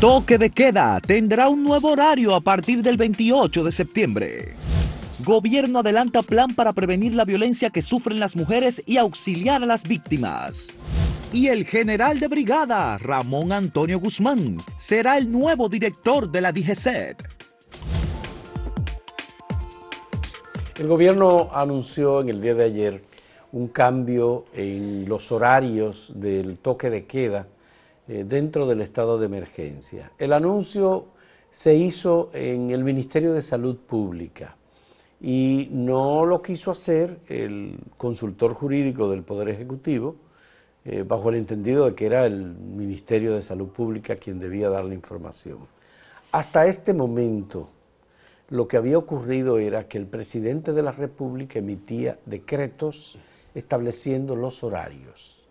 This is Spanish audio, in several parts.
Toque de queda tendrá un nuevo horario a partir del 28 de septiembre. Gobierno adelanta plan para prevenir la violencia que sufren las mujeres y auxiliar a las víctimas. Y el general de brigada, Ramón Antonio Guzmán, será el nuevo director de la DGCET. El gobierno anunció en el día de ayer un cambio en los horarios del toque de queda eh, dentro del estado de emergencia. El anuncio se hizo en el Ministerio de Salud Pública y no lo quiso hacer el consultor jurídico del Poder Ejecutivo, eh, bajo el entendido de que era el Ministerio de Salud Pública quien debía dar la información. Hasta este momento, lo que había ocurrido era que el presidente de la República emitía decretos estableciendo los horarios.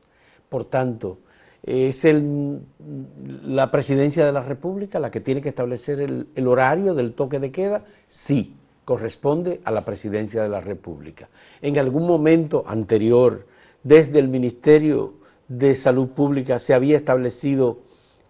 Por tanto, es el, la presidencia de la República la que tiene que establecer el, horario del toque de queda, sí, corresponde a la presidencia de la República. En algún momento anterior, desde el Ministerio de Salud Pública se había establecido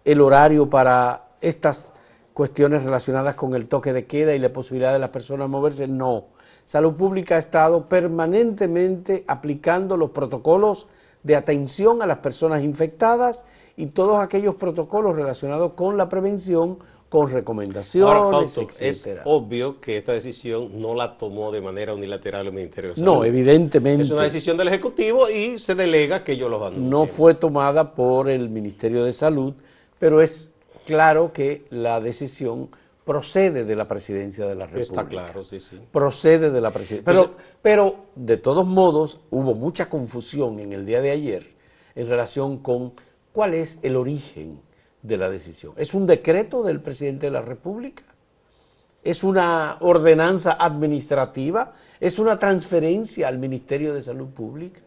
el horario para estas cuestiones relacionadas con el toque de queda y la posibilidad de las personas moverse, no. Salud Pública ha estado permanentemente aplicando los protocolos de atención a las personas infectadas y todos aquellos protocolos relacionados con la prevención, con recomendaciones, etc. Es obvio que esta decisión no la tomó de manera unilateral el Ministerio de Salud. No, evidentemente. Es una decisión del Ejecutivo y se delega que ellos los anuncien. No fue tomada por el Ministerio de Salud, pero es claro que la decisión procede de la presidencia de la República. Está claro, sí, sí. Procede de la presidencia. Pero, pero, de todos modos, hubo mucha confusión en el día de ayer en relación con cuál es el origen de la decisión. ¿Es un decreto del presidente de la República? ¿Es una ordenanza administrativa? ¿Es una transferencia al Ministerio de Salud Pública?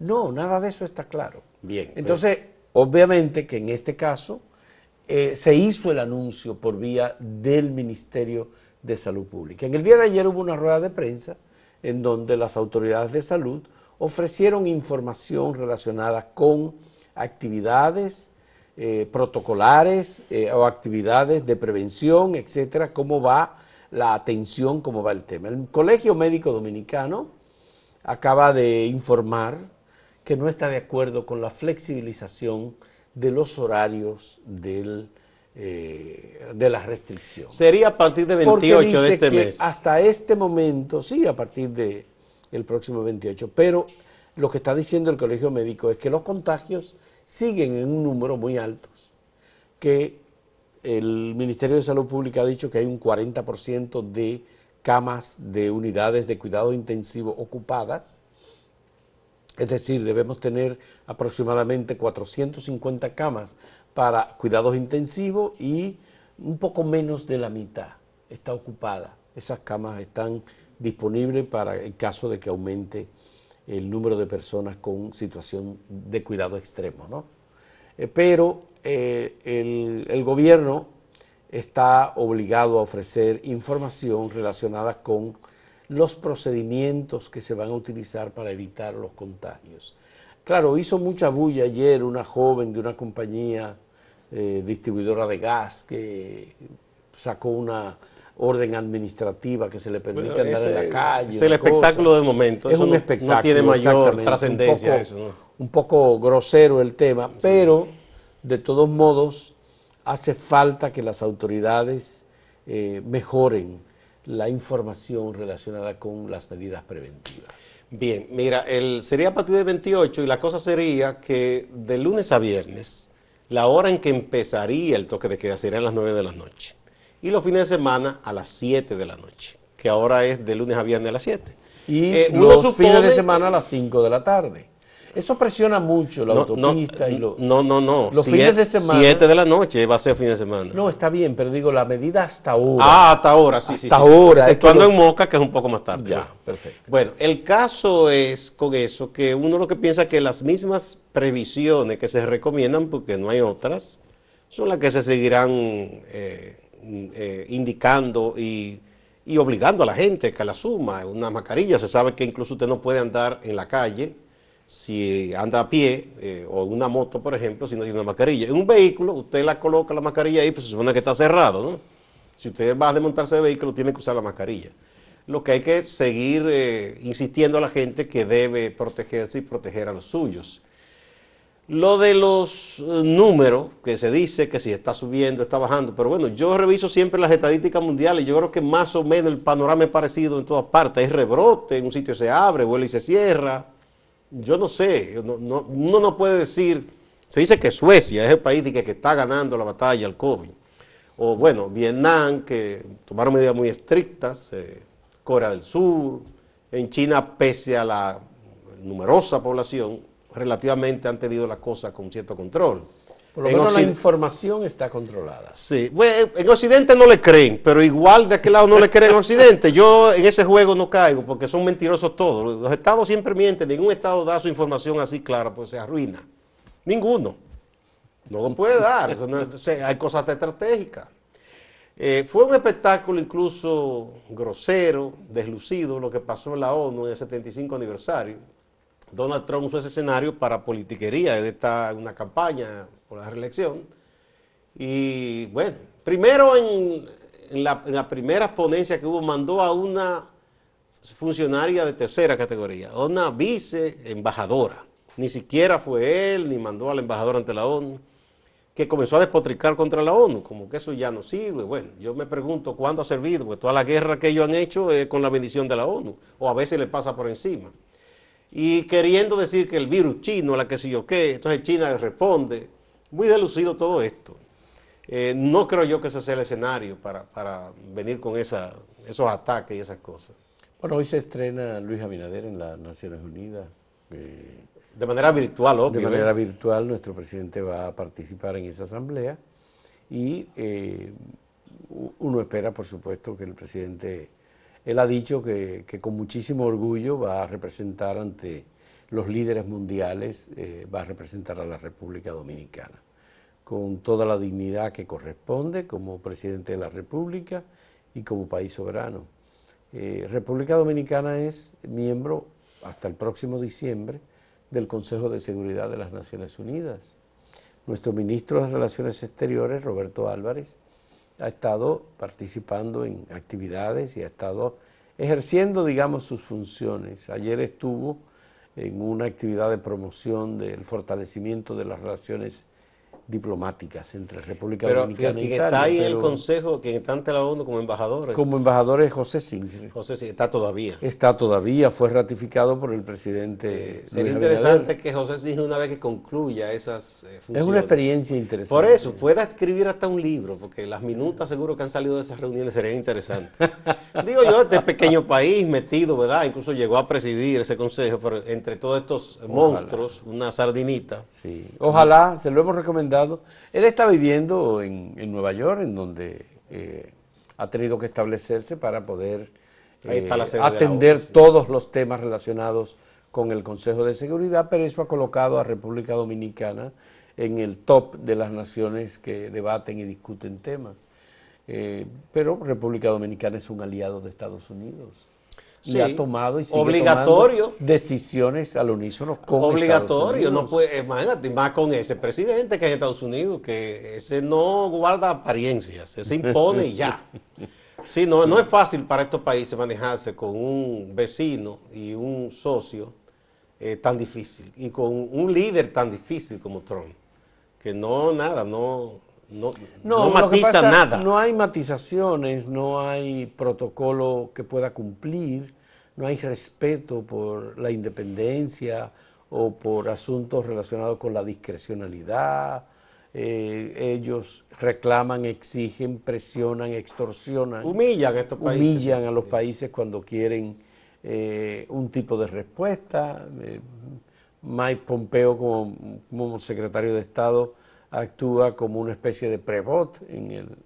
No, nada de eso está claro. Bien. Entonces, obviamente que en este caso eh, se hizo el anuncio por vía del Ministerio de Salud Pública. En el día de ayer hubo una rueda de prensa en donde las autoridades de salud ofrecieron información relacionada con actividades eh, protocolares eh, o actividades de prevención, etcétera, cómo va la atención, cómo va el tema. El Colegio Médico Dominicano acaba de informar que no está de acuerdo con la flexibilización de los horarios del, eh, de la restricción. Sería a partir de 28 de este mes. Hasta este momento, sí, a partir del el próximo 28, pero lo que está diciendo el Colegio Médico es que los contagios siguen en un número muy alto, que el Ministerio de Salud Pública ha dicho que hay un 40% de camas de unidades de cuidado intensivo ocupadas, es decir, debemos tener aproximadamente 450 camas para cuidados intensivos y un poco menos de la mitad está ocupada. Esas camas están disponibles para el caso de que aumente el número de personas con situación de cuidado extremo. ¿no? Eh, pero eh, el, el gobierno está obligado a ofrecer información relacionada con los procedimientos que se van a utilizar para evitar los contagios. Claro, hizo mucha bulla ayer una joven de una compañía eh, distribuidora de gas que sacó una orden administrativa que se le permite andar en la calle. Es el espectáculo del momento. Es un espectáculo. No tiene mayor trascendencia eso. Un poco grosero el tema, pero de todos modos hace falta que las autoridades eh, mejoren la información relacionada con las medidas preventivas. Bien, mira, el, sería a partir del 28 y la cosa sería que de lunes a viernes, la hora en que empezaría el toque de queda sería a las 9 de la noche y los fines de semana a las 7 de la noche, que ahora es de lunes a viernes a las 7. Y eh, los fines de semana a las 5 de la tarde. Eso presiona mucho la autopista y lo, No, no, no. Los fines de semana. 7 de la noche va a ser fin de semana. No, está bien, pero digo, la medida hasta ahora. Ah, hasta ahora, sí, sí. Hasta ahora. Sí, en Moca, que es un poco más tarde. Ya, perfecto. Bueno, el caso es con eso, que uno lo que piensa que las mismas previsiones que se recomiendan, porque no hay otras, son las que se seguirán eh, eh, indicando y, y obligando a la gente que la suma. Una mascarilla, se sabe que incluso usted no puede andar en la calle si anda a pie eh, o una moto, por ejemplo, si no tiene una mascarilla. En un vehículo, usted la coloca la mascarilla ahí, pues se supone que está cerrado, ¿no? Si usted va a desmontarse de vehículo, tiene que usar la mascarilla. Lo que hay que seguir eh, insistiendo a la gente que debe protegerse y proteger a los suyos. Lo de los eh, números, que se dice que si está subiendo, está bajando, pero bueno, yo reviso siempre las estadísticas mundiales, yo creo que más o menos el panorama es parecido en todas partes, hay rebrote, en un sitio se abre, vuelve y se cierra, yo no sé, uno no puede decir, se dice que Suecia es el país que, que está ganando la batalla al COVID, o bueno, Vietnam, que tomaron medidas muy estrictas, eh, Corea del Sur, en China, pese a la numerosa población, relativamente han tenido las cosas con cierto control. Por lo menos la información está controlada. Sí, bueno, en Occidente no le creen, pero igual de aquel lado no le creen en Occidente. Yo en ese juego no caigo porque son mentirosos todos. Los estados siempre mienten, ningún estado da su información así clara, pues se arruina. Ninguno. No lo puede dar, hay cosas estratégicas. Eh, fue un espectáculo incluso grosero, deslucido, lo que pasó en la ONU en el 75 aniversario Donald Trump usó ese escenario para politiquería, en una campaña por la reelección. Y bueno, primero en, la, primera ponencias que hubo, mandó a una funcionaria de tercera categoría, a una vice embajadora. Ni siquiera fue él, ni mandó al embajador ante la ONU, que comenzó a despotricar contra la ONU, como que eso ya no sirve. Bueno, yo me pregunto cuándo ha servido, porque toda la guerra que ellos han hecho es con la bendición de la ONU, o a veces le pasa por encima y queriendo decir que el virus chino, la que sé yo qué, entonces China responde. Muy delucido todo esto. Eh, no creo yo que ese sea el escenario para, venir con esa, esos ataques y esas cosas. Bueno, hoy se estrena Luis Abinader en las Naciones Unidas. Eh, de manera virtual, obvio. De manera virtual, nuestro presidente va a participar en esa asamblea y eh, uno espera, por supuesto, que el presidente él ha dicho que, con muchísimo orgullo va a representar ante los líderes mundiales, eh, va a representar a la República Dominicana, con toda la dignidad que corresponde como presidente de la República y como país soberano. Eh, República Dominicana es miembro hasta el próximo diciembre del Consejo de Seguridad de las Naciones Unidas. Nuestro ministro de Relaciones Exteriores, Roberto Álvarez, ha estado participando en actividades y ha estado ejerciendo, digamos, sus funciones. Ayer estuvo en una actividad de promoción del fortalecimiento de las relaciones diplomáticas entre República Dominicana y Italia. está ahí en el Consejo, quien está ante la ONU como embajador. Como embajador es José Singer. José Singer, está todavía. Está todavía, fue ratificado por el presidente. sería interesante que José Singer una vez que concluya esas funciones. Eh, es una experiencia interesante. Por eso, pueda escribir hasta un libro, porque las minutas seguro que han salido de esas reuniones serían interesantes. Digo yo, este pequeño país metido, ¿verdad? Incluso llegó a presidir ese consejo, pero entre todos estos monstruos, una sardinita. Sí, ojalá, se lo hemos recomendado él está viviendo en, Nueva York, en donde eh, ha tenido que establecerse para poder eh, atender todos los temas relacionados con el Consejo de Seguridad, pero eso ha colocado a República Dominicana en el top de las naciones que debaten y discuten temas. Eh, pero República Dominicana es un aliado de Estados Unidos y ha tomado y sigue obligatorio. decisiones al unísono con obligatorio no puede imagínate más con ese presidente que es en Estados Unidos que ese no guarda apariencias ese impone y ya. Sí no no es fácil para estos países manejarse con un vecino y un socio eh, tan difícil y con un líder tan difícil como Trump que no nada no no, no, matiza nada. No hay matizaciones, no hay protocolo que pueda cumplir no hay respeto por la independencia o por asuntos relacionados con la discrecionalidad. Eh, ellos reclaman, exigen, presionan, extorsionan. Humillan a estos países. Humillan a los países cuando quieren eh, un tipo de respuesta. Eh, Mike Pompeo como, como, secretario de Estado actúa como una especie de prebot, en el,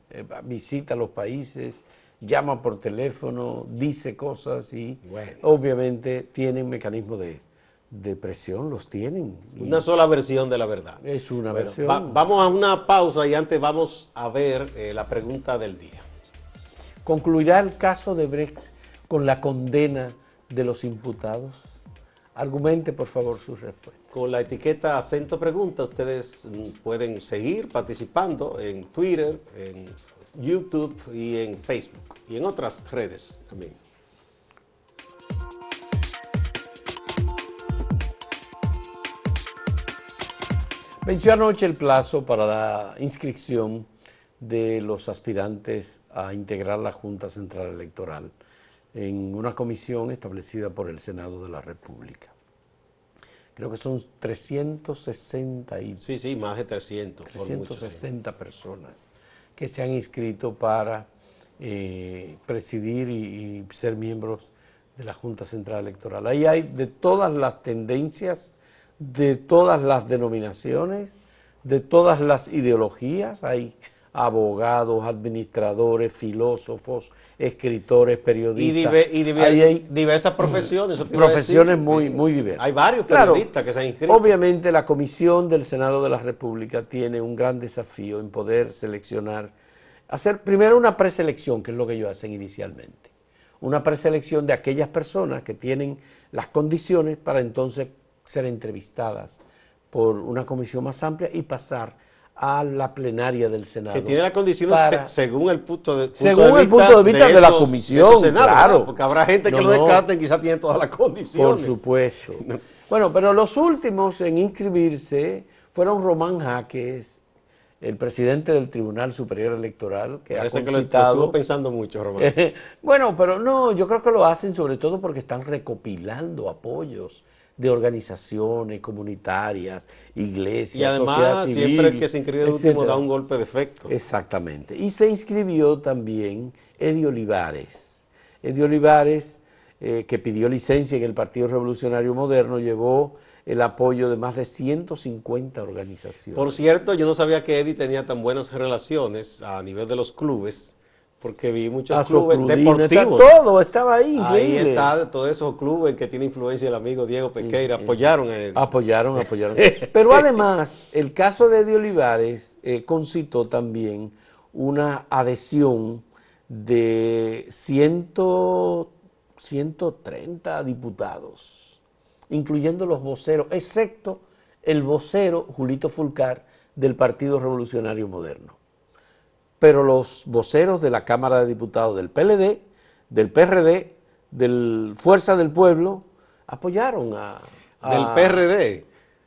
visita a los países, llama por teléfono, dice cosas y obviamente tienen mecanismos de, presión, los tienen. Una sola versión de la verdad. Es una versión. vamos a una pausa y antes vamos a ver eh, la pregunta del día. ¿Concluirá el caso de Brex con la condena de los imputados? Argumente, por favor, su respuesta. Con la etiqueta acento pregunta, ustedes pueden seguir participando en Twitter, en YouTube y en Facebook y en otras redes también. Venció anoche el plazo para la inscripción de los aspirantes a integrar la Junta Central Electoral en una comisión establecida por el Senado de la República. Creo que son 360 y Sí, sí, más de 300. por mucho, sí. 360 personas que se han inscrito para eh, presidir y, y ser miembros de la Junta Central Electoral. Ahí hay de todas las tendencias, de todas las denominaciones, de todas las ideologías, hay abogados, administradores, filósofos, escritores, periodistas. y diver- hay diversas profesiones. eso te profesiones decir. muy, muy diversas. Hay varios Claro, periodistas que se han inscrito. Obviamente la comisión del Senado de la República tiene un gran desafío en poder seleccionar, hacer primero una preselección, que es lo que ellos hacen inicialmente. Una preselección de aquellas personas que tienen las condiciones para entonces ser entrevistadas por una comisión más amplia y pasar a la plenaria del Senado. Que tiene para- se- según el punto de, punto Según de el punto de vista de la esos- comisión, claro. ¿verdad? Porque habrá gente que No, lo no. descarten, quizás tienen todas las Por condiciones. supuesto. Bueno, pero los últimos en inscribirse fueron Román Jaques, el presidente del Tribunal Superior Electoral, que Parece ha que lo, concitado... estuvo pensando mucho, Román. bueno, pero no, yo creo que lo hacen sobre todo porque están recopilando apoyos de organizaciones comunitarias, iglesias, y además, sociedad civil, siempre el que se inscribe de último da un golpe de efecto. Exactamente. Y se inscribió también Eddie Olivares. Eddie Olivares, eh, que pidió licencia en el Partido Revolucionario Moderno, llevó el apoyo de más de 150 organizaciones. Por cierto, yo no sabía que Eddie tenía tan buenas relaciones a nivel de los clubes, porque vi muchos clubes crudino, está deportivos. todo, estaba ahí, Ahí increíble. está, de todos esos clubes que tiene influencia el amigo Diego Pequeira, apoyaron a Eddie. Apoyaron, apoyaron. Pero además, el caso de Eddie Olivares eh, concitó también una adhesión de 100, 130 diputados, incluyendo los voceros, excepto el vocero Julito Fulcar del Partido Revolucionario Moderno. Pero los voceros de la Cámara de Diputados del PLD, del PRD, del Fuerza del Pueblo, apoyaron a... a- Del PRD.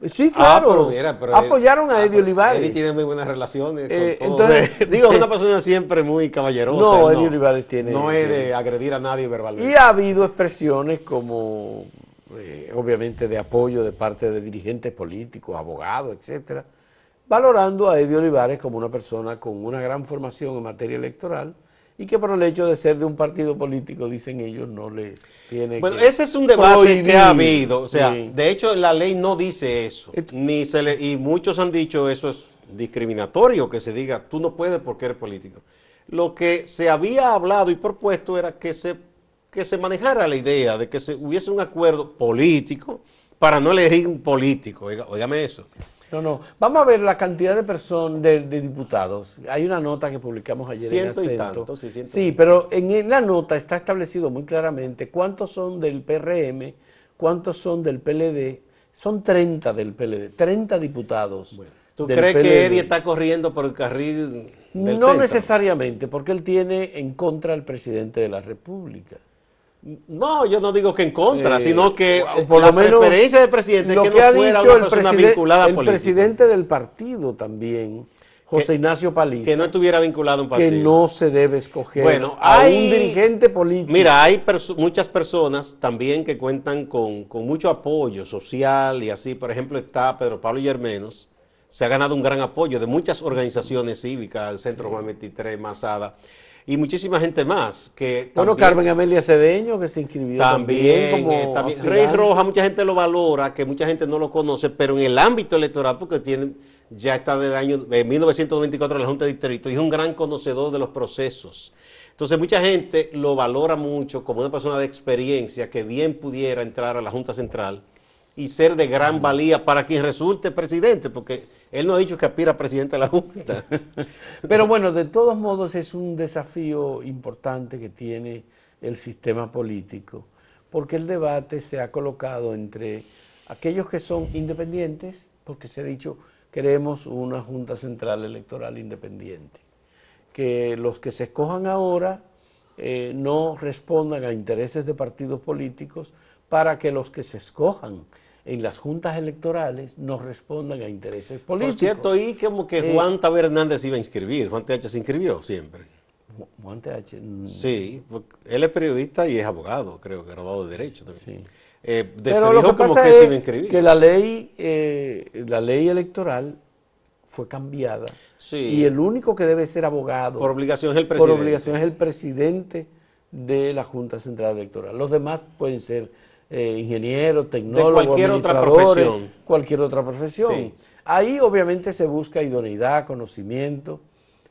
Sí, Ah, claro. pero mira, pero Apoyaron ah, a Eddie pero Olivares. Eddie tiene muy buenas relaciones Eh, con todos. entonces- Digo, es una persona siempre muy caballerosa. No, Eddie Olivares tiene- No es de agredir a nadie verbalmente. Y ha habido expresiones como, eh, obviamente, de apoyo de parte de dirigentes políticos, abogados, etcétera, valorando a Eddie Olivares como una persona con una gran formación en materia electoral y que por el hecho de ser de un partido político, dicen ellos, no les tiene Bueno, que ese es un debate prohibir. que ha habido. O sea, Sí. de hecho, la ley no dice eso. Ni se le, y muchos han dicho eso es discriminatorio, que se diga, tú no puedes porque eres político. Lo que se había hablado y propuesto era que se, que se manejara la idea de que se hubiese un acuerdo político para no elegir un político. Oiga, óigame eso. No, no. Vamos a ver la cantidad de personas, de, de diputados. Hay una nota que publicamos ayer Ciento y en Acento. sí, ciento sí, y- pero en la nota está establecido muy claramente cuántos son del PRM, cuántos son del PLD. Son 30 del PLD, 30 diputados. ¿Tú del crees PLD. que Eddie está corriendo por el carril del No centro? necesariamente, porque él tiene en contra al presidente de la República. No, yo no digo que en contra, Eh, sino que o por la lo menos preferencia del presidente es lo que, que, no ha fuera dicho una el, preside- vinculada el presidente del partido también, José Que- Ignacio Paliza. que no estuviera vinculado a un partido. que no se debe escoger Bueno, a un dirigente político. Mira, hay perso- muchas personas también que cuentan con, con mucho apoyo social y así. Por ejemplo, está Pedro Pablo Yermenos. Se ha ganado un gran apoyo de muchas organizaciones cívicas, el Centro Juan 23, Masada, y muchísima gente más. Que bueno, también- Carmen Amelia Cedeño, que se inscribió también, También, como eh, también. Rey. Roja, mucha gente lo valora, que mucha gente no lo conoce, pero en el ámbito electoral, porque tiene, ya está desde el año de 1994 en la Junta de Distrito y es un gran conocedor de los procesos. Entonces, mucha gente lo valora mucho como una persona de experiencia que bien pudiera entrar a la Junta Central y ser de gran valía para quien resulte presidente, porque él no ha dicho que aspira a presidente de la Junta. Pero bueno, de todos modos es un desafío importante que tiene el sistema político, porque el debate se ha colocado entre aquellos que son independientes, porque se ha dicho queremos una Junta Central Electoral independiente, que los que se escojan ahora eh, no respondan a intereses de partidos políticos para que los que se escojan en las juntas electorales no respondan a intereses políticos. Por cierto, y como que Eh, Juan Taber Hernández iba a inscribir, Juan TH se inscribió siempre. Ju- Juan TH, mm, Sí, él es periodista y es abogado, creo que graduado de Derecho también. Sí. Eh, de- Pero lo que como pasa que se es iba a inscribir. que la ley, eh, la ley electoral fue cambiada Sí. y el único que debe ser abogado Por obligación es el por presidente. obligación es el presidente de la Junta Central Electoral. Los demás pueden ser eh, ingenieros, tecnólogos, cualquier otra profesión. cualquier otra profesión. Sí. Ahí obviamente se busca idoneidad, conocimiento,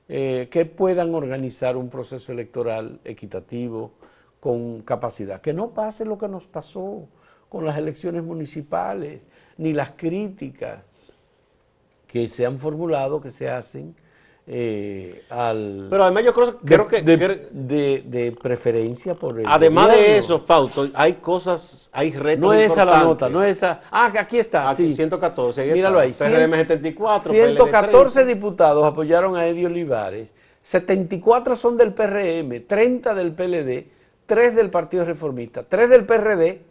eh, que puedan organizar un proceso electoral equitativo con capacidad. Que no pase lo que nos pasó con las elecciones municipales, ni las críticas que se han formulado, que se hacen eh, al... Pero además yo creo, de, creo que... de- creo- de- de preferencia por el además de gobierno. eso, Fausto, hay cosas, hay retos No es esa la nota, no es esa. Ah, aquí está, Aquí, sí. 114, ahí Míralo está. ahí. PRM cien- 74, 114 PLD 30. diputados apoyaron a Eddie Olivares, 74 son del PRM, 30 del PLD, 3 del Partido Reformista, 3 del PRD,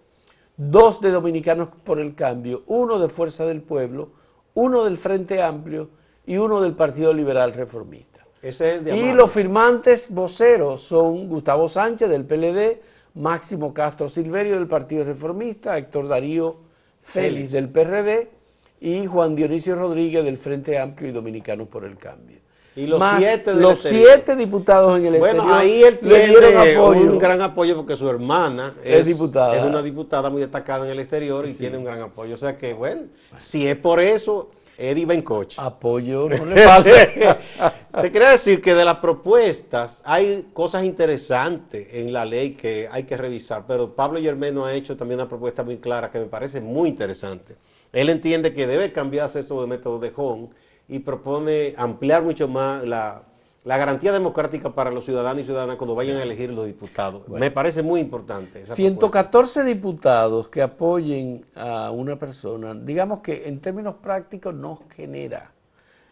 2 de Dominicanos por el Cambio, 1 de Fuerza del Pueblo, 1 del Frente Amplio y 1 del Partido Liberal Reformista. Ese es el de Y los firmantes voceros son Gustavo Sánchez del PLD, Máximo Castro Silverio del Partido Reformista, Héctor Darío Félix, Félix. del PRD y Juan Dionisio Rodríguez del Frente Amplio y Dominicanos por el Cambio. Y los Más siete del los siete diputados en el Bueno, exterior ahí él tiene apoyo. un gran apoyo porque su hermana Es es, diputada. es una diputada muy destacada en el exterior y tiene un gran apoyo. O sea que, bueno, si es por eso, Eddie va en coche. Apoyo no le falta. Te quería decir que de las propuestas hay cosas interesantes en la ley que hay que revisar, pero Pablo Yermeno ha hecho también una propuesta muy clara que me parece muy interesante. Él entiende que debe cambiarse eso de método de Hong y propone ampliar mucho más la, la garantía democrática para los ciudadanos y ciudadanas cuando vayan a elegir los diputados. Me parece muy importante. esa propuesta. 114 diputados que apoyen a una persona, digamos que en términos prácticos no genera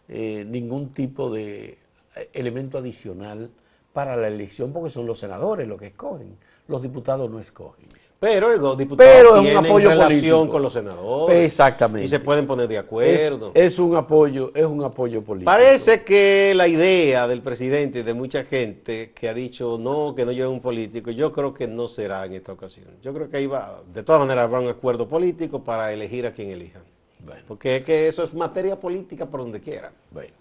eh, ningún tipo de eh, elemento adicional para la elección, porque son los senadores los que escogen, los diputados no escogen. Pero los diputados Pero es un apoyo relación político. con los senadores. Exactamente. Y se pueden poner de Es, acuerdo. es un apoyo, es un apoyo político. Parece que la idea del presidente y de mucha gente que ha dicho no, que no lleve un político, yo creo que no será en esta ocasión. Yo creo que ahí va, de todas maneras habrá un acuerdo político para elegir a quien elijan. Bueno. Porque es que eso es materia política por donde quiera. Bueno,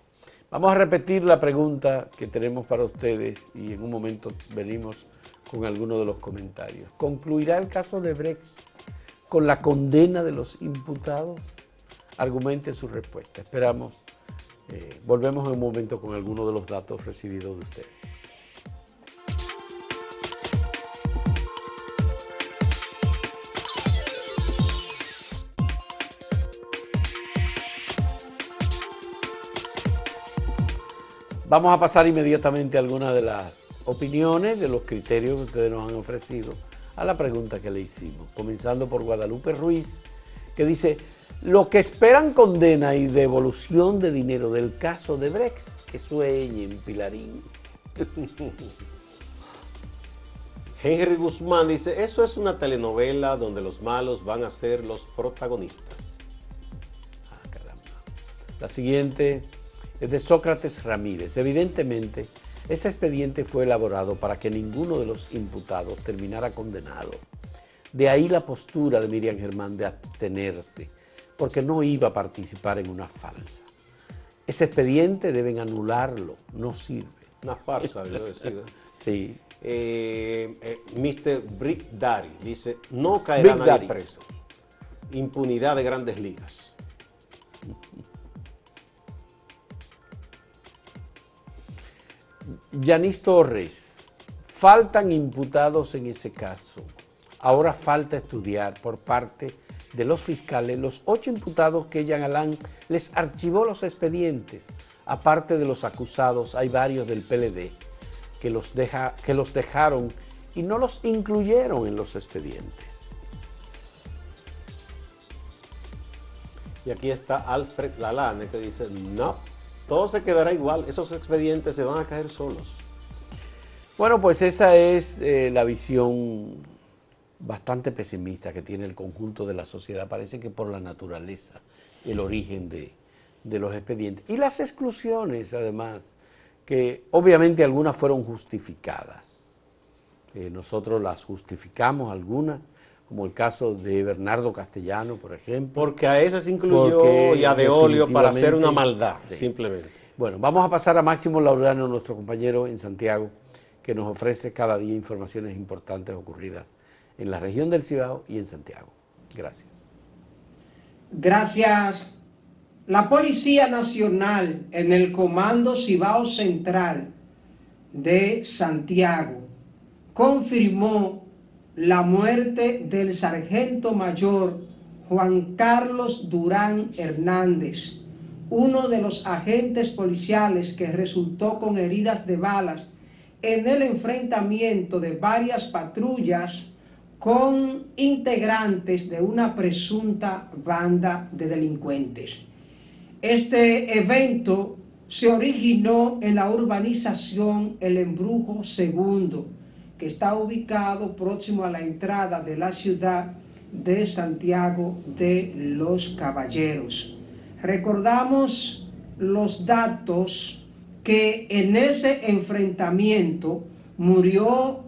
vamos a repetir la pregunta que tenemos para ustedes y en un momento venimos con algunos de los comentarios. ¿Concluirá el caso de Brex con la condena de los imputados? Argumente su respuesta. Esperamos. eh, volvemos en un momento con algunos de los datos recibidos de ustedes. Vamos a pasar inmediatamente a algunas de las opiniones, de los criterios que ustedes nos han ofrecido a la pregunta que le hicimos. Comenzando por Guadalupe Ruiz, que dice, lo que esperan condena y devolución de dinero del caso de Brex, que sueñen, Pilarín. Henry Guzmán dice, eso es una telenovela donde los malos van a ser los protagonistas. Ah, caramba. La siguiente de Sócrates Ramírez. Evidentemente, ese expediente fue elaborado para que ninguno de los imputados terminara condenado. De ahí la postura de Miriam Germán de abstenerse, porque no iba a participar en una falsa. Ese expediente deben anularlo, no sirve. Una farsa, yo decía. Sí, Eh, eh, Mr. Brick Daddy dice, no caerá nadie Daddy. preso. Impunidad de grandes ligas. Yanis Torres, faltan imputados en ese caso. Ahora falta estudiar por parte de los fiscales los ocho imputados que Jean Alain les archivó los expedientes. Aparte de los acusados, hay varios del PLD que los, deja, que los dejaron y no los incluyeron en los expedientes. Y aquí está Alfred Lalane que dice, no, todo se quedará igual, esos expedientes se van a caer solos. Bueno, pues esa es eh, la visión bastante pesimista que tiene el conjunto de la sociedad. Parece que por la naturaleza, el origen de, de los expedientes. Y las exclusiones, además, que obviamente algunas fueron justificadas. Eh, nosotros las justificamos algunas, como el caso de Bernardo Castellano, por ejemplo. Porque a ese se incluyó y a De Olio para hacer una maldad, simplemente. Bueno, vamos a pasar a Máximo Laureano, nuestro compañero en Santiago, que nos ofrece cada día informaciones importantes ocurridas en la región del Cibao y en Santiago. Gracias. Gracias la Policía Nacional en el Comando Cibao Central de Santiago confirmó la muerte del sargento mayor Juan Carlos Durán Hernández, uno de los agentes policiales que resultó con heridas de balas en el enfrentamiento de varias patrullas con integrantes de una presunta banda de delincuentes. Este evento se originó en la urbanización El Embrujo Segundo, que está ubicado próximo a la entrada de la ciudad de Santiago de los Caballeros. Recordamos los datos que en ese enfrentamiento murió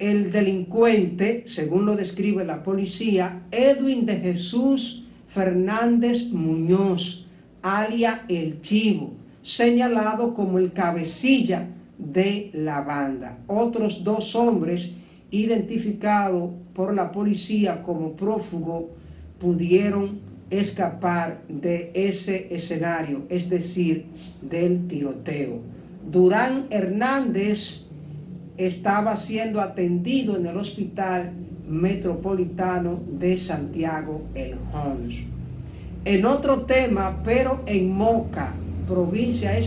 el delincuente, según lo describe la policía, Edwin de Jesús Fernández Muñoz, alia El Chivo, señalado como el cabecilla de la banda. Otros dos hombres identificados por la policía como prófugo pudieron escapar de ese escenario, es decir, del tiroteo. Durán Hernández estaba siendo atendido en el Hospital Metropolitano de Santiago, el Homs. En otro tema, pero en Moca, provincia de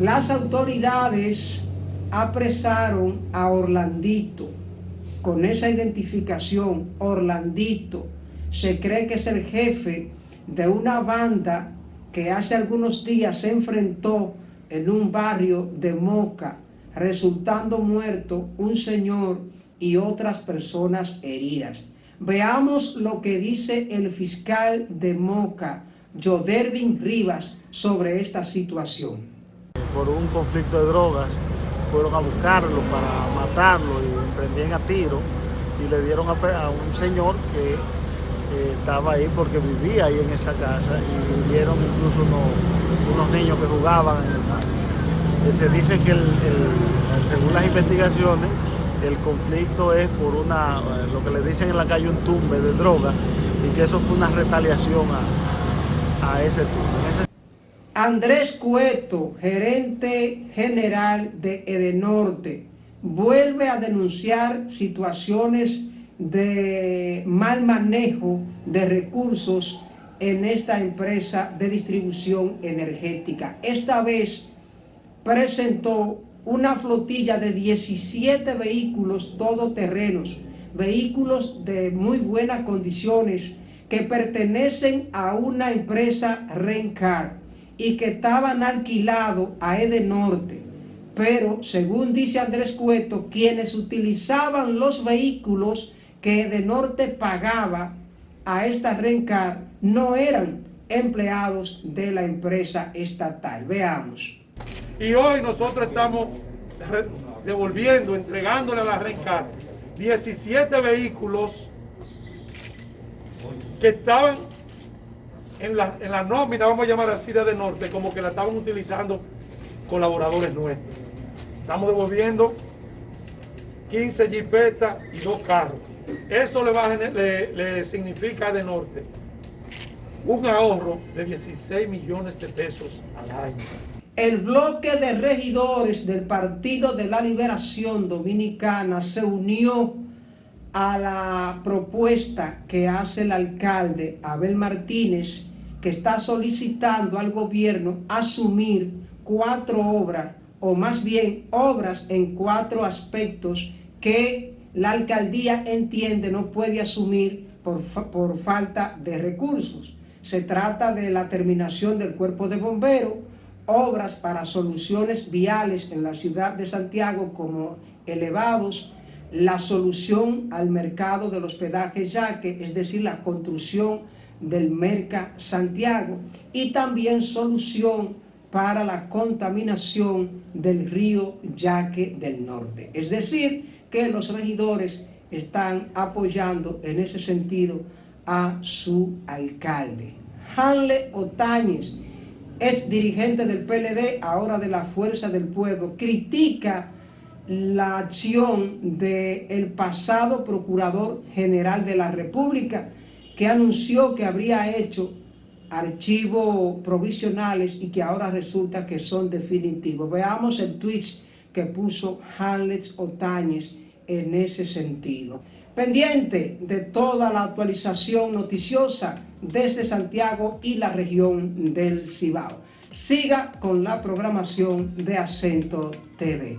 las autoridades apresaron a Orlandito. Con esa identificación, Orlandito se cree que es el jefe de una banda que hace algunos días se enfrentó en un barrio de Moca, resultando muerto un señor y otras personas heridas. Veamos lo que dice el fiscal de Moca, Jodervin Rivas, sobre esta situación. Por un conflicto de drogas, fueron a buscarlo para matarlo y emprendían a tiro y le dieron a, un señor que eh, estaba ahí porque vivía ahí en esa casa y vieron incluso unos, niños que jugaban. se dice que según las investigaciones, el conflicto es por una, eh, lo que le dicen en la calle un tumbe de droga y que eso fue una retaliación a, ese tumbe. Andrés Cueto, gerente general de Edenorte, vuelve a denunciar situaciones de mal manejo de recursos en esta empresa de distribución energética. Esta vez presentó una flotilla de 17 vehículos todoterrenos, vehículos de muy buenas condiciones que pertenecen a una empresa Rencar y que estaban alquilados a Edenorte. Pero, según dice Andrés Cueto, quienes utilizaban los vehículos que Edenorte pagaba a esta Rencar no eran empleados de la empresa estatal. Veamos. Y hoy nosotros estamos devolviendo, entregándole a la RENCAR 17 vehículos que estaban en la, en la nómina, vamos a llamar así, de norte, como que la estaban utilizando colaboradores nuestros. Estamos devolviendo 15 jipetas y dos carros. Eso le, va le, le significa de norte un ahorro de 16 millones de pesos al año. El bloque de regidores del Partido de la Liberación Dominicana se unió a la propuesta que hace el alcalde Abel Martínez, que está solicitando al gobierno asumir cuatro obras o más bien obras en cuatro aspectos que la alcaldía entiende no puede asumir por, por falta de recursos. Se trata de la terminación del cuerpo de bomberos, obras para soluciones viales en la ciudad de Santiago como elevados, la solución al mercado del hospedaje Yaque, es decir, la construcción del Merca Santiago y también solución para la contaminación del río Yaque del Norte. Es decir, que los regidores están apoyando en ese sentido a su alcalde. Hanle Otañez, ex dirigente del PLD, ahora de la Fuerza del Pueblo, critica la acción del pasado Procurador General de la República, que anunció que habría hecho archivos provisionales y que ahora resulta que son definitivos. Veamos el tweet que puso Hamlet Otañez en ese sentido. Pendiente de toda la actualización noticiosa desde Santiago y la región del Cibao. Siga con la programación de Acento TV.